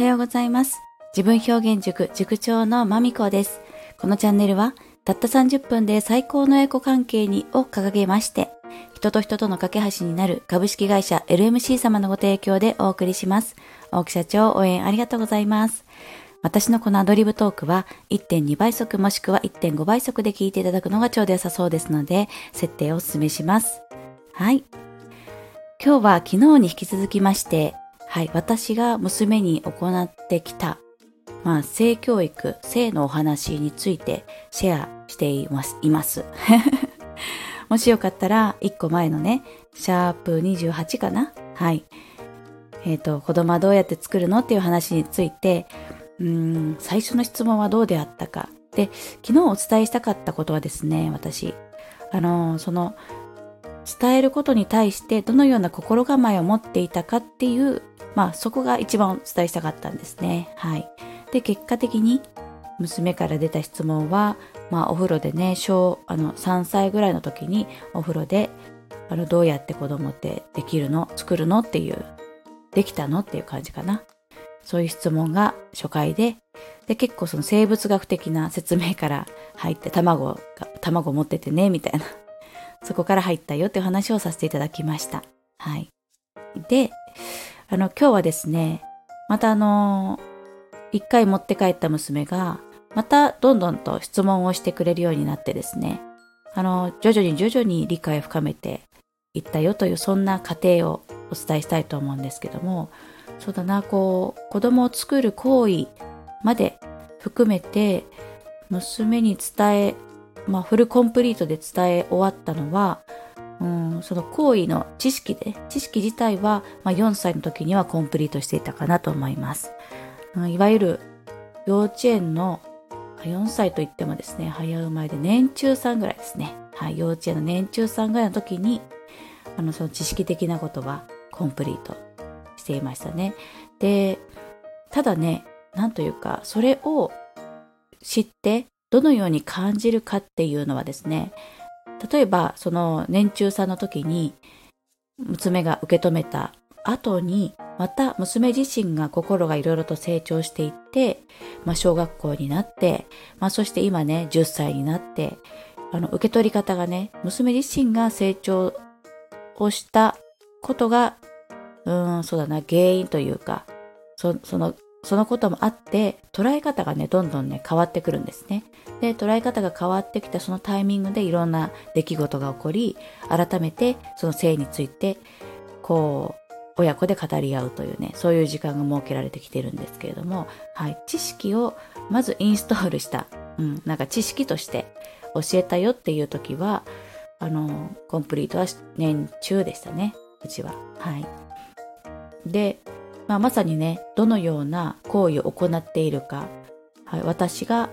はようございます。自分表現塾塾長のまみこです。このチャンネルはたった30分で最高のエコ関係にを掲げまして、人と人との架け橋になる株式会社 LMC 様のご提供でお送りします。大木社長応援ありがとうございます。私のこのアドリブトークは1.2倍速もしくは1.5倍速で聞いていただくのがちょうど良さそうですので、設定をお勧めします。はい。今日は昨日に引き続きまして、はい、私が娘に行ってきた、まあ、性教育、性のお話についてシェアしています。います もしよかったら、1個前のね、シャープ28かな？はい。えっ、ー、と、子供はどうやって作るのっていう話について、うん、最初の質問はどうであったか。で、昨日お伝えしたかったことはですね、私、あの、その、伝えることに対してどのような心構えを持っていたかっていうまあそこが一番お伝えしたかったんですね。はい。で、結果的に娘から出た質問は、まあお風呂でね、小、あの3歳ぐらいの時にお風呂で、あのどうやって子供ってできるの？作るの？っていう、できたの？っていう感じかな。そういう質問が初回で、で、結構その生物学的な説明から入って卵が、卵持っててね、みたいな。そこから入ったよっていう話をさせていただきました。はい。で、あの、今日はですね、またあの、一回持って帰った娘が、またどんどんと質問をしてくれるようになってですね、あの、徐々に徐々に理解を深めていったよという、そんな過程をお伝えしたいと思うんですけども、そうだな、こう、子供を作る行為まで含めて、娘に伝え、まあ、フルコンプリートで伝え終わったのは、うん、その行為の知識で、知識自体は、まあ、4歳の時にはコンプリートしていたかなと思います。うん、いわゆる幼稚園の4歳といってもですね、早生まれで年中さんぐらいですね。はい、幼稚園の年中さんぐらいの時に、あの、その知識的なことはコンプリートしていましたね。で、ただね、なんというか、それを知ってどのように感じるかっていうのはですね、例えばその年中さんの時に娘が受け止めた後にまた娘自身が心がいろいろと成長していって、まあ、小学校になって、まあ、そして今ね10歳になってあの受け取り方がね娘自身が成長をしたことがうんそうだな原因というかそのそのこともあって捉え方がねどんどんね変わってくるんですね。で捉え方が変わってきたそのタイミングでいろんな出来事が起こり改めてその性についてこう親子で語り合うというねそういう時間が設けられてきてるんですけれども、はい、知識をまずインストールした、うん、なんか知識として教えたよっていう時はあのコンプリートは年中でしたねうちは。はい。でまあ、まさにね、どのような行為を行っているか、はい、私が、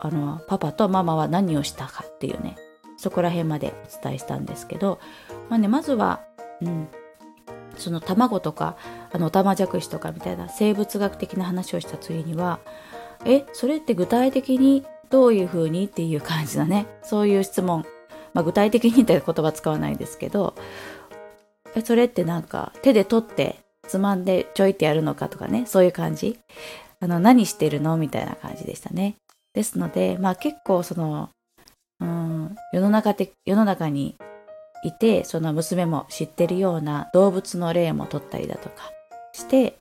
あの、パパとママは何をしたかっていうね、そこら辺までお伝えしたんですけど、まあね、まずは、うん、その卵とか、あの、オタマジャクシとかみたいな生物学的な話をした次には、え、それって具体的にどういうふうにっていう感じのね、そういう質問。まあ、具体的にって言葉使わないですけど、え、それってなんか手で取ってつまんでちょいってやるのかとかね、そういう感じ。あの、何してるのみたいな感じでしたね。ですので、まあ結構その、うん、世の中で、世の中にいて、その娘も知ってるような動物の例も撮ったりだとかして、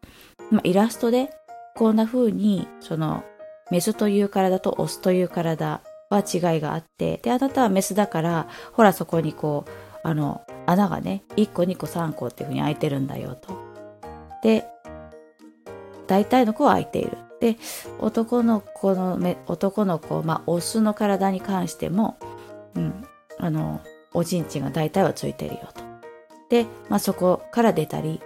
まあ、イラストでこんな風に、その、メスという体とオスという体は違いがあって、で、あなたはメスだから、ほらそこにこう、あの、穴がね、1個2個3個っていう風に開いてるんだよと。で、大体の子は空いている。で、男の子の目、男の子、まあ、オスの体に関しても、うん、あの、おちんちんが大体はついてるよと。で、まあ、そこから出たり、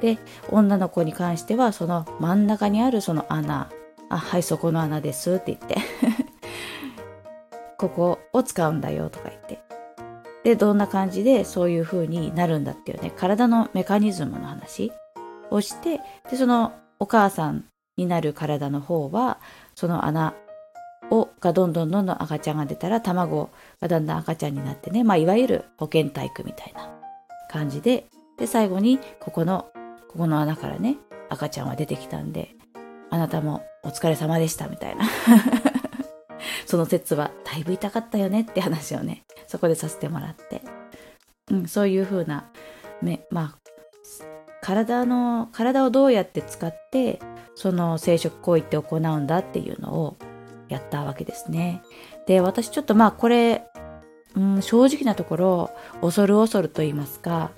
で、女の子に関しては、その真ん中にあるその穴、あ、はい、そこの穴ですって言って ここを使うんだよとか言って。で、どんな感じでそういう風になるんだっていうね、体のメカニズムの話。をして、で、そのお母さんになる体の方は、その穴を、がどんどんどんどん赤ちゃんが出たら、卵がだんだん赤ちゃんになってね、まあ、いわゆる保健体育みたいな感じで、で、最後に、ここの、ここの穴からね、赤ちゃんは出てきたんで、あなたもお疲れ様でしたみたいな。その説はだいぶ痛かったよねって話をねそこでさせてもらって、うん、そういう風なめまあ体の体をどうやって使ってその生殖行為って行うんだっていうのをやったわけですね。で私ちょっとまあこれ、うん、正直なところ恐る恐ると言いますか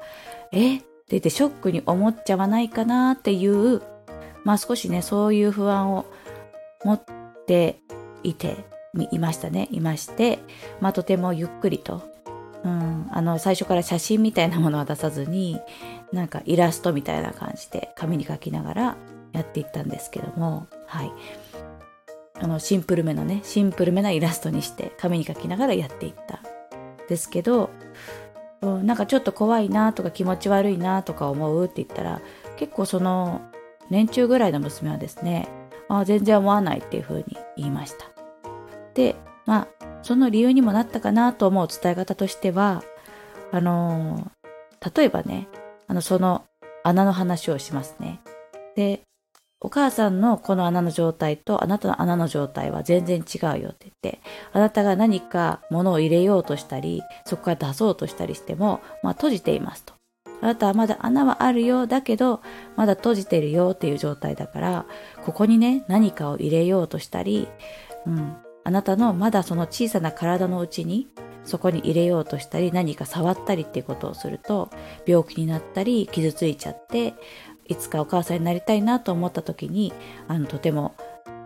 え？って言ってショックに思っちゃわないかなっていうまあ少しねそういう不安を持っていていましたねいましてまあとてもゆっくりとうん、あの最初から写真みたいなものは出さずになんかイラストみたいな感じで紙に書きながらやっていったんですけども、はい、あのシンプルめのねシンプルめなイラストにして紙に書きながらやっていったですけど、なんかちょっと怖いなとか気持ち悪いなとか思うって言ったら結構その年中ぐらいの娘はですねあ全然思わないっていうふうに言いました。でまあその理由にもなったかなと思う伝え方としては、あのー、例えばね、あの、その穴の話をしますね。で、お母さんのこの穴の状態とあなたの穴の状態は全然違うよって言って、あなたが何か物を入れようとしたり、そこから出そうとしたりしても、まあ閉じていますと。あなたはまだ穴はあるよ、だけど、まだ閉じてるよっていう状態だから、ここにね、何かを入れようとしたり、うん、あなたのまだその小さな体のうちにそこに入れようとしたり何か触ったりっていうことをすると病気になったり傷ついちゃっていつかお母さんになりたいなと思った時にあのとても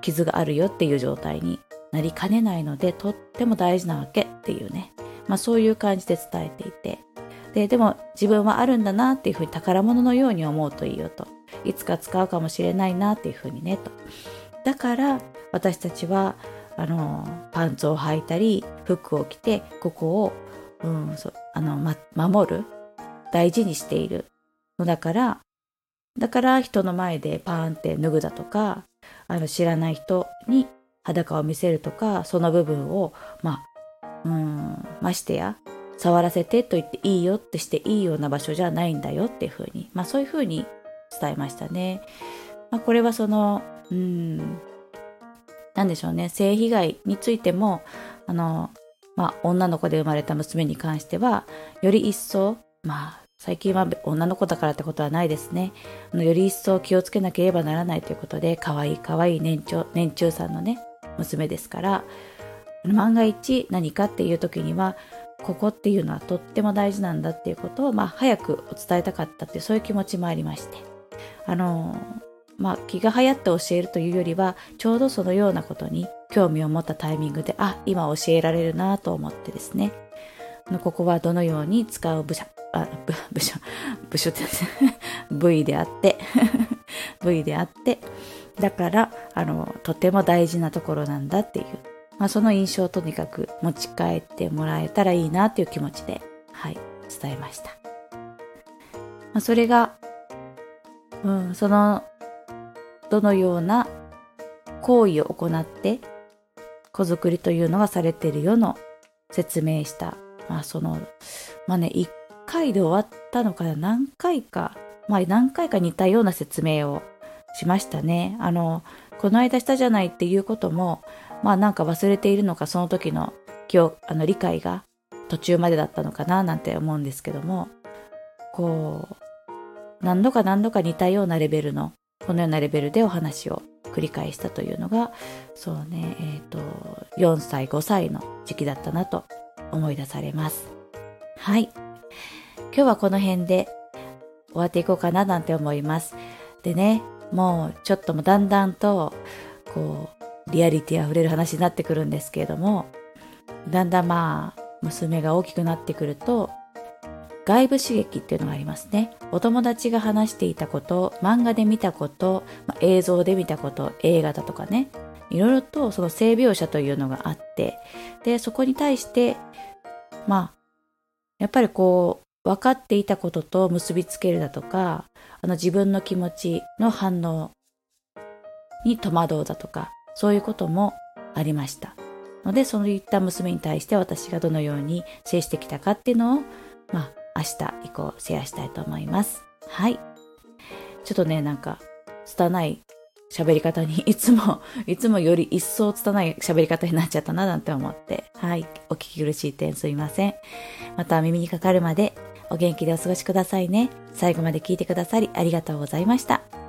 傷があるよっていう状態になりかねないのでとっても大事なわけっていうね、まあ、そういう感じで伝えていて。ででも自分はあるんだなっていうふうに宝物のように思うといいよと。いつか使うかもしれないなっていうふうにねと。だから私たちはあのパンツを履いたり服を着てここを、うん、そあの、ま、守る大事にしているのだからだから人の前でパーンって脱ぐだとかあの知らない人に裸を見せるとかその部分をまうんましてや触らせてと言っていいよってしていいような場所じゃないんだよっていうふうにまあそういうふうに伝えましたね。まあ、これはそのうん何でしょうね、性被害についても、あの、まあ、女の子で生まれた娘に関しては、より一層、まあ、最近は女の子だからってことはないですね。あのより一層気をつけなければならないということで、可愛い可愛い年長、年中さんのね、娘ですから、万が一何かっていう時には、ここっていうのはとっても大事なんだっていうことを、まあ、早くお伝えたかったってそういう気持ちもありまして。あのまあ、気が流行って教えるというよりはちょうどそのようなことに興味を持ったタイミングであ今教えられるなと思ってですね。ここはどのように使う部署あ部 部署部署って 部位であって 部位であってだからあのとても大事なところなんだっていう、まあ、その印象をとにかく持ち帰ってもらえたらいいなという気持ちで、はい、伝えました、まあ、それが、うん、そのどのような行為を行って子作りというのがされているよの説明した、まあその、まあね、1回で終わったのかな、何回か、まあ何回か似たような説明をしましたね。あの、この間したじゃないっていうことも、まあなんか忘れているのか、その時の今日、あの理解が途中までだったのかななんて思うんですけども、こう、何度か何度か似たようなレベルのこのようなレベルでお話を繰り返したというのがそうねえっ、ー、と4歳5歳の時期だったなと思い出されます。はい。今日はこの辺で終わっていこうかななんて思います。でねもうちょっともだんだんとこうリアリティあふれる話になってくるんですけれどもだんだんまあ娘が大きくなってくると外部刺激っていうのがありますね。お友達が話していたこと、漫画で見たこと、まあ、映像で見たこと、映画だとかね、いろいろとその性描写というのがあって、で、そこに対して、まあ、やっぱりこう、分かっていたことと結びつけるだとか、あの自分の気持ちの反応に戸惑うだとか、そういうこともありました。ので、そういった娘に対して私がどのように接してきたかっていうのを、まあ、明日以降シェアしたいと思います。はい。ちょっとね、なんか、拙い喋り方に、いつも、いつもより一層拙い喋り方になっちゃったななんて思って、はい、お聞き苦しい点すいません。また耳にかかるまでお元気でお過ごしくださいね。最後まで聞いてくださりありがとうございました。